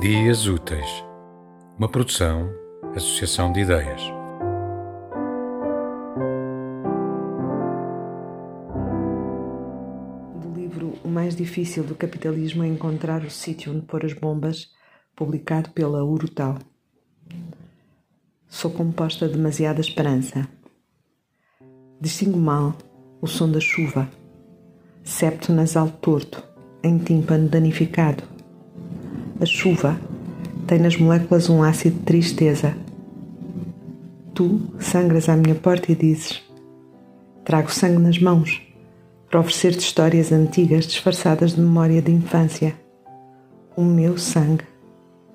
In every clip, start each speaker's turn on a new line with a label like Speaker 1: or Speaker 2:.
Speaker 1: Dias Úteis, uma produção, associação de ideias.
Speaker 2: Do livro O Mais Difícil do Capitalismo é Encontrar o Sítio onde Pôr as Bombas, publicado pela Urutau. Sou composta de demasiada esperança. Distingo mal o som da chuva, septo nasal torto, em tímpano danificado. A chuva tem nas moléculas um ácido de tristeza. Tu sangras à minha porta e dizes: Trago sangue nas mãos para oferecer-te histórias antigas disfarçadas de memória de infância. O meu sangue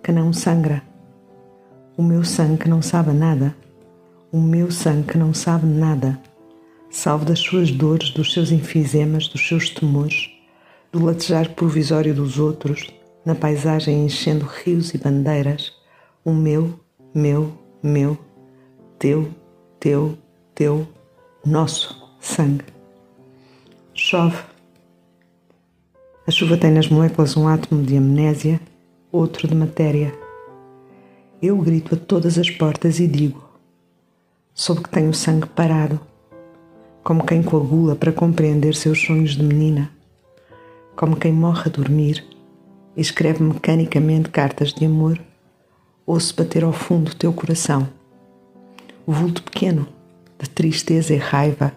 Speaker 2: que não sangra. O meu sangue que não sabe nada. O meu sangue que não sabe nada. Salvo das suas dores, dos seus enfisemas, dos seus temores, do latejar provisório dos outros, na paisagem enchendo rios e bandeiras, o meu, meu, meu, teu, teu, teu, nosso sangue. Chove. A chuva tem nas moléculas um átomo de amnésia, outro de matéria. Eu grito a todas as portas e digo: soube que tenho sangue parado, como quem coagula para compreender seus sonhos de menina, como quem morre a dormir escreve mecanicamente cartas de amor, ouço bater ao fundo teu coração. O vulto pequeno, de tristeza e raiva,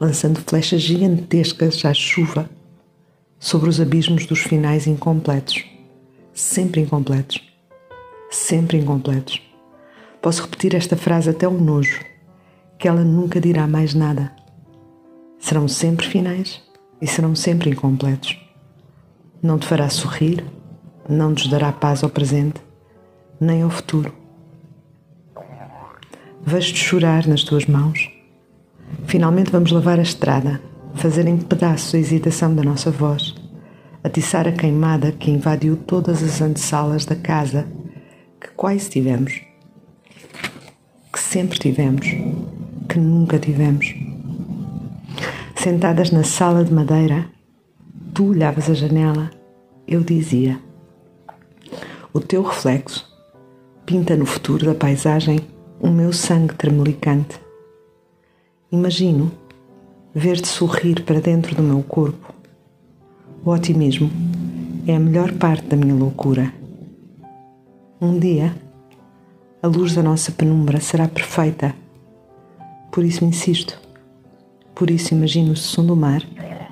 Speaker 2: lançando flechas gigantescas à chuva sobre os abismos dos finais incompletos, sempre incompletos, sempre incompletos. Posso repetir esta frase até o nojo, que ela nunca dirá mais nada. Serão sempre finais e serão sempre incompletos não te fará sorrir, não nos dará paz ao presente, nem ao futuro. Vejo-te chorar nas tuas mãos. Finalmente vamos lavar a estrada, fazer em pedaços a hesitação da nossa voz, atiçar a queimada que invadiu todas as antessalas da casa que quase tivemos, que sempre tivemos, que nunca tivemos. Sentadas na sala de madeira, Tu olhavas a janela, eu dizia: O teu reflexo pinta no futuro da paisagem o meu sangue tremelicante. Imagino ver-te sorrir para dentro do meu corpo. O otimismo é a melhor parte da minha loucura. Um dia, a luz da nossa penumbra será perfeita. Por isso insisto. Por isso imagino o som do mar